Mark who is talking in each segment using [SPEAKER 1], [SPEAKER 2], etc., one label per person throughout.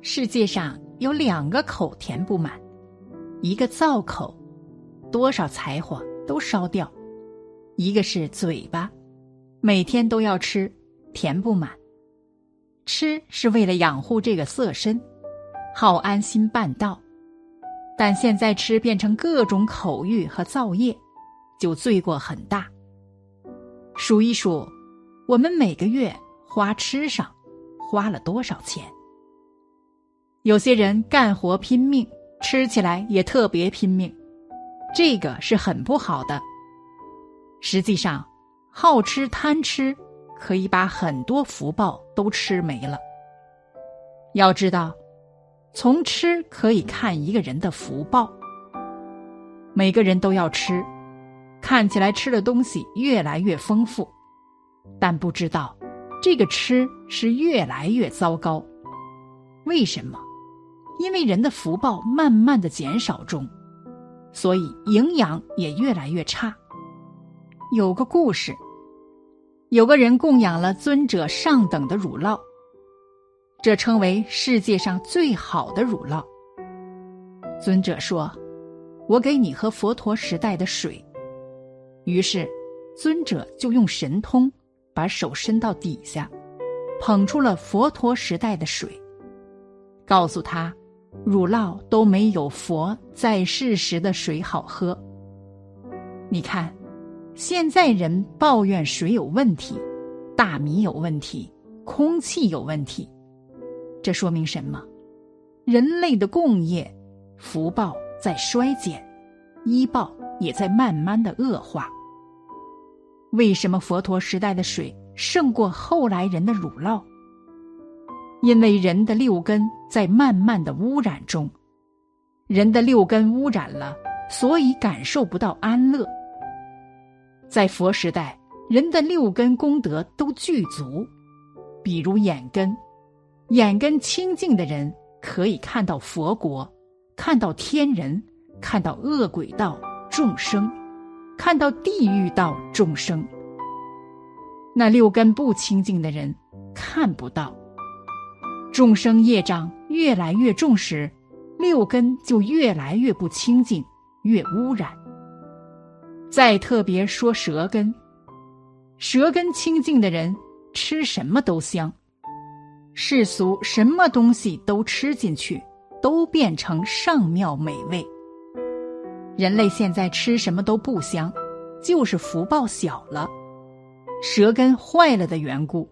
[SPEAKER 1] 世界上有两个口填不满，一个造口，多少柴火都烧掉；一个是嘴巴，每天都要吃，填不满。吃是为了养护这个色身，好安心办道。但现在吃变成各种口欲和造业，就罪过很大。数一数，我们每个月花吃上花了多少钱？有些人干活拼命，吃起来也特别拼命，这个是很不好的。实际上，好吃贪吃可以把很多福报都吃没了。要知道，从吃可以看一个人的福报。每个人都要吃，看起来吃的东西越来越丰富，但不知道这个吃是越来越糟糕。为什么？因为人的福报慢慢的减少中，所以营养也越来越差。有个故事，有个人供养了尊者上等的乳酪，这称为世界上最好的乳酪。尊者说：“我给你喝佛陀时代的水。”于是，尊者就用神通把手伸到底下，捧出了佛陀时代的水，告诉他。乳酪都没有佛在世时的水好喝。你看，现在人抱怨水有问题，大米有问题，空气有问题，这说明什么？人类的共业福报在衰减，医报也在慢慢的恶化。为什么佛陀时代的水胜过后来人的乳酪？因为人的六根在慢慢的污染中，人的六根污染了，所以感受不到安乐。在佛时代，人的六根功德都具足，比如眼根，眼根清净的人可以看到佛国，看到天人，看到恶鬼道众生，看到地狱道众生。那六根不清净的人看不到。众生业障越来越重时，六根就越来越不清净，越污染。再特别说舌根，舌根清净的人吃什么都香，世俗什么东西都吃进去，都变成上妙美味。人类现在吃什么都不香，就是福报小了，舌根坏了的缘故。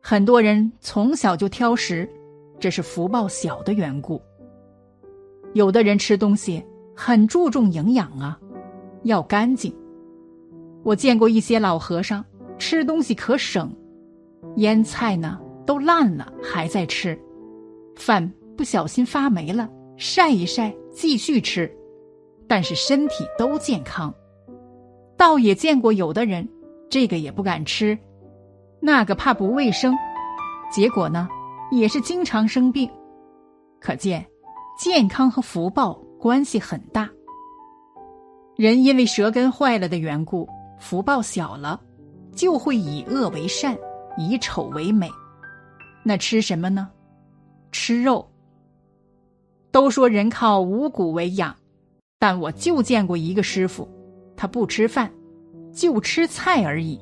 [SPEAKER 1] 很多人从小就挑食，这是福报小的缘故。有的人吃东西很注重营养啊，要干净。我见过一些老和尚吃东西可省，腌菜呢都烂了还在吃，饭不小心发霉了晒一晒继续吃，但是身体都健康。倒也见过有的人这个也不敢吃。那个怕不卫生，结果呢，也是经常生病。可见，健康和福报关系很大。人因为舌根坏了的缘故，福报小了，就会以恶为善，以丑为美。那吃什么呢？吃肉。都说人靠五谷为养，但我就见过一个师傅，他不吃饭，就吃菜而已。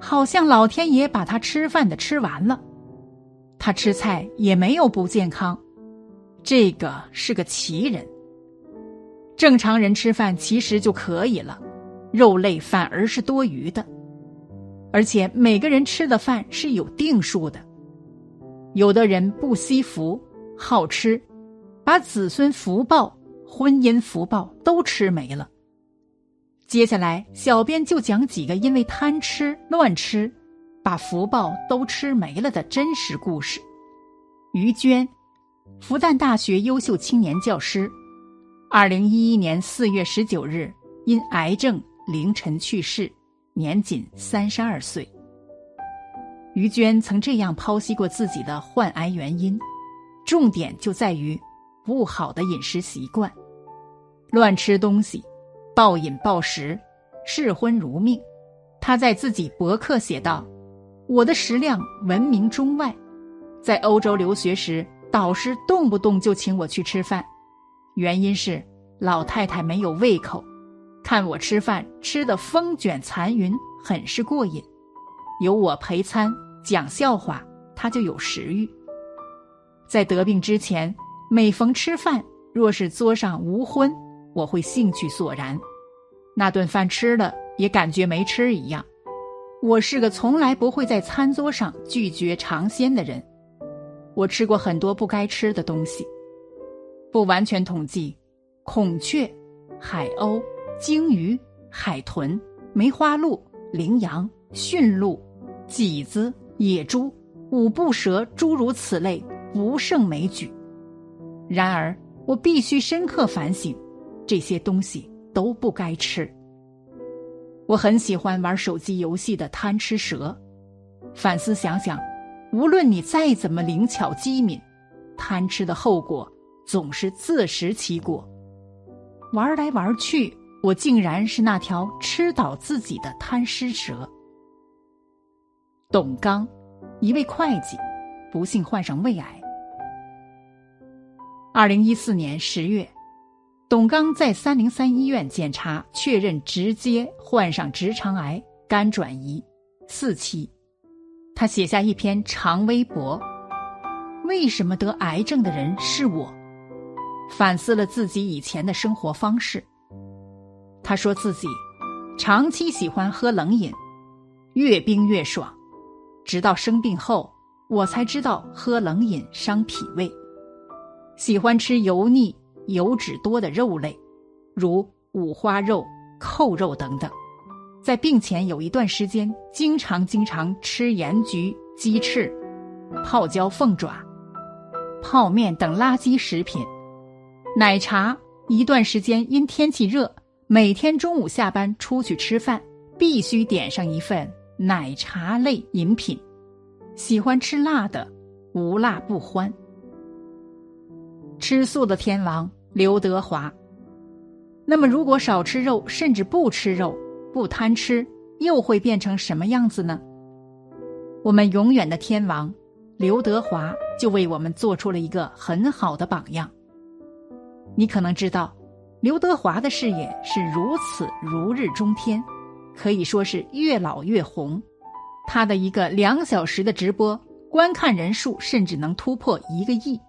[SPEAKER 1] 好像老天爷把他吃饭的吃完了，他吃菜也没有不健康，这个是个奇人。正常人吃饭其实就可以了，肉类反而是多余的，而且每个人吃的饭是有定数的。有的人不惜福，好吃，把子孙福报、婚姻福报都吃没了。接下来，小编就讲几个因为贪吃乱吃，把福报都吃没了的真实故事。于娟，复旦大学优秀青年教师。二零一一年四月十九日，因癌症凌晨去世，年仅三十二岁。于娟曾这样剖析过自己的患癌原因，重点就在于不好的饮食习惯，乱吃东西，暴饮暴食，嗜荤如命。他在自己博客写道：“我的食量闻名中外，在欧洲留学时，导师动不动就请我去吃饭，原因是老太太没有胃口，看我吃饭吃得风卷残云，很是过瘾。有我陪餐讲笑话，她就有食欲。在得病之前，每逢吃饭，若是桌上无荤，我会兴趣索然，那顿饭吃了。”也感觉没吃一样。我是个从来不会在餐桌上拒绝尝鲜的人。我吃过很多不该吃的东西，不完全统计，孔雀、海鸥、鲸鱼、海豚、梅花鹿、羚羊、驯鹿、麂子、野猪、五步蛇，诸如此类，不胜枚举。然而，我必须深刻反省，这些东西都不该吃。我很喜欢玩手机游戏的贪吃蛇。反思想想，无论你再怎么灵巧机敏，贪吃的后果总是自食其果。玩来玩去，我竟然是那条吃倒自己的贪吃蛇。董刚，一位会计，不幸患上胃癌。二零一四年十月。董刚在三零三医院检查确认，直接患上直肠癌肝转移四期。他写下一篇长微博：“为什么得癌症的人是我？”反思了自己以前的生活方式。他说自己长期喜欢喝冷饮，越冰越爽。直到生病后，我才知道喝冷饮伤脾胃。喜欢吃油腻。油脂多的肉类，如五花肉、扣肉等等，在病前有一段时间，经常经常吃盐焗鸡翅、泡椒凤爪、泡面等垃圾食品。奶茶一段时间因天气热，每天中午下班出去吃饭，必须点上一份奶茶类饮品。喜欢吃辣的，无辣不欢。吃素的天王刘德华。那么，如果少吃肉，甚至不吃肉，不贪吃，又会变成什么样子呢？我们永远的天王刘德华就为我们做出了一个很好的榜样。你可能知道，刘德华的事业是如此如日中天，可以说是越老越红。他的一个两小时的直播，观看人数甚至能突破一个亿。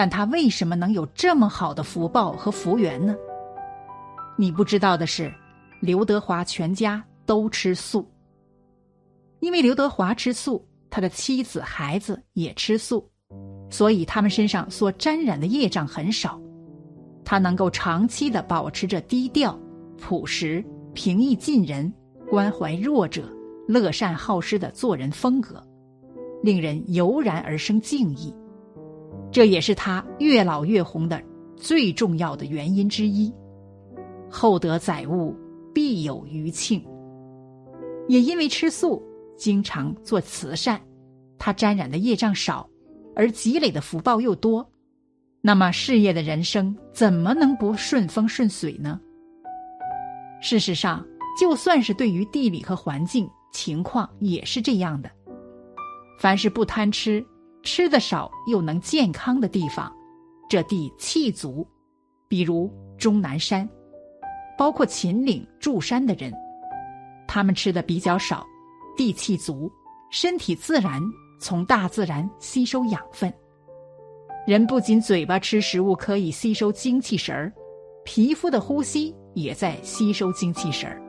[SPEAKER 1] 但他为什么能有这么好的福报和福缘呢？你不知道的是，刘德华全家都吃素。因为刘德华吃素，他的妻子、孩子也吃素，所以他们身上所沾染的业障很少。他能够长期的保持着低调、朴实、平易近人、关怀弱者、乐善好施的做人风格，令人油然而生敬意。这也是他越老越红的最重要的原因之一。厚德载物，必有余庆。也因为吃素，经常做慈善，他沾染的业障少，而积累的福报又多，那么事业的人生怎么能不顺风顺水呢？事实上，就算是对于地理和环境情况也是这样的。凡是不贪吃。吃的少又能健康的地方，这地气足。比如终南山，包括秦岭、柱山的人，他们吃的比较少，地气足，身体自然从大自然吸收养分。人不仅嘴巴吃食物可以吸收精气神儿，皮肤的呼吸也在吸收精气神儿。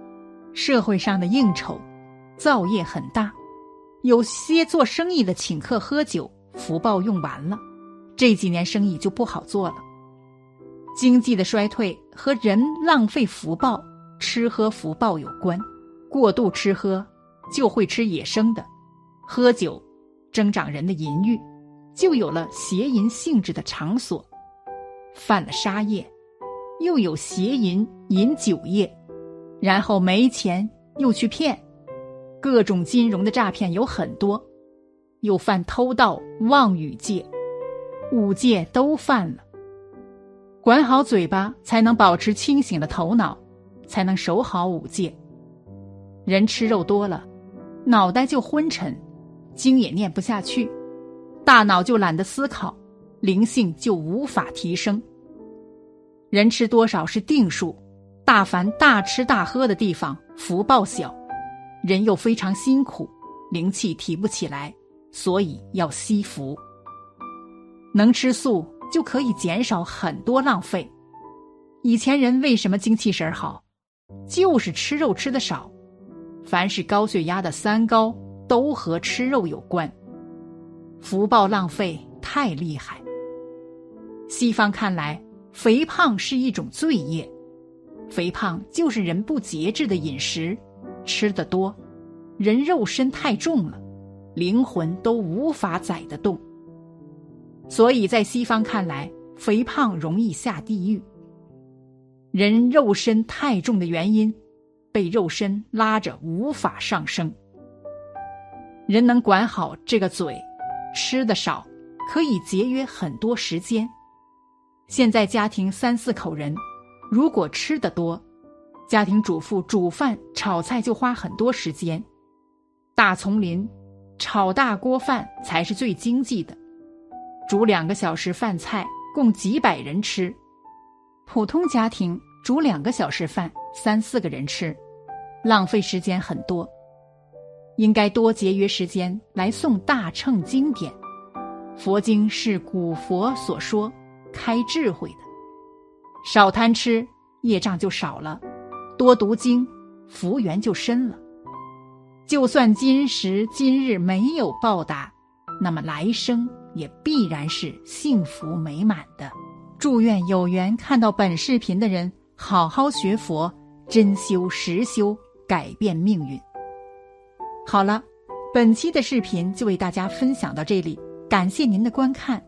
[SPEAKER 1] 社会上的应酬，造业很大，有些做生意的请客喝酒。福报用完了，这几年生意就不好做了。经济的衰退和人浪费福报、吃喝福报有关。过度吃喝就会吃野生的，喝酒增长人的淫欲，就有了邪淫性质的场所，犯了杀业，又有邪淫饮酒业，然后没钱又去骗，各种金融的诈骗有很多，又犯偷盗妄语戒，五戒都犯了。管好嘴巴，才能保持清醒的头脑，才能守好五戒。人吃肉多了，脑袋就昏沉，经也念不下去，大脑就懒得思考，灵性就无法提升。人吃多少是定数，大凡大吃大喝的地方，福报小，人又非常辛苦，灵气提不起来，所以要惜福。能吃素。就可以减少很多浪费。以前人为什么精气神好？就是吃肉吃的少。凡是高血压的三高都和吃肉有关。福报浪费太厉害。西方看来，肥胖是一种罪业。肥胖就是人不节制的饮食，吃的多，人肉身太重了，灵魂都无法载得动。所以在西方看来，肥胖容易下地狱。人肉身太重的原因，被肉身拉着无法上升。人能管好这个嘴，吃的少，可以节约很多时间。现在家庭三四口人，如果吃的多，家庭主妇煮饭炒菜就花很多时间。大丛林，炒大锅饭才是最经济的。煮两个小时饭菜，供几百人吃；普通家庭煮两个小时饭，三四个人吃，浪费时间很多。应该多节约时间来诵大乘经典。佛经是古佛所说，开智慧的。少贪吃，业障就少了；多读经，福缘就深了。就算今时今日没有报答，那么来生。也必然是幸福美满的。祝愿有缘看到本视频的人，好好学佛，真修实修，改变命运。好了，本期的视频就为大家分享到这里，感谢您的观看。